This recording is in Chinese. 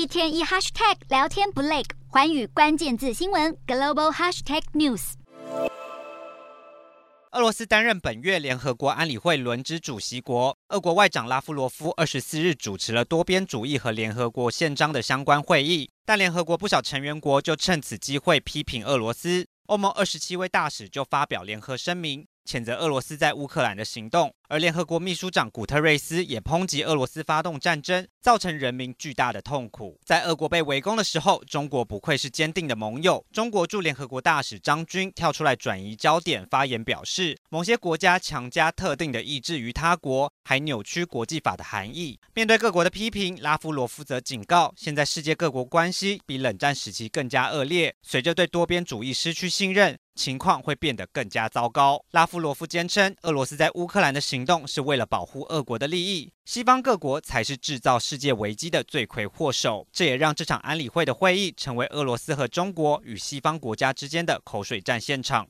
一天一 hashtag 聊天不累，环宇关键字新闻 global hashtag news。俄罗斯担任本月联合国安理会轮值主席国，俄国外长拉夫罗夫二十四日主持了多边主义和联合国宪章的相关会议，但联合国不少成员国就趁此机会批评俄罗斯。欧盟二十七位大使就发表联合声明，谴责俄罗斯在乌克兰的行动。而联合国秘书长古特瑞斯也抨击俄罗斯发动战争，造成人民巨大的痛苦。在俄国被围攻的时候，中国不愧是坚定的盟友。中国驻联合国大使张军跳出来转移焦点，发言表示，某些国家强加特定的意志于他国，还扭曲国际法的含义。面对各国的批评，拉夫罗夫则警告，现在世界各国关系比冷战时期更加恶劣，随着对多边主义失去信任，情况会变得更加糟糕。拉夫罗夫坚称，俄罗斯在乌克兰的行动是为了保护俄国的利益，西方各国才是制造世界危机的罪魁祸首。这也让这场安理会的会议成为俄罗斯和中国与西方国家之间的口水战现场。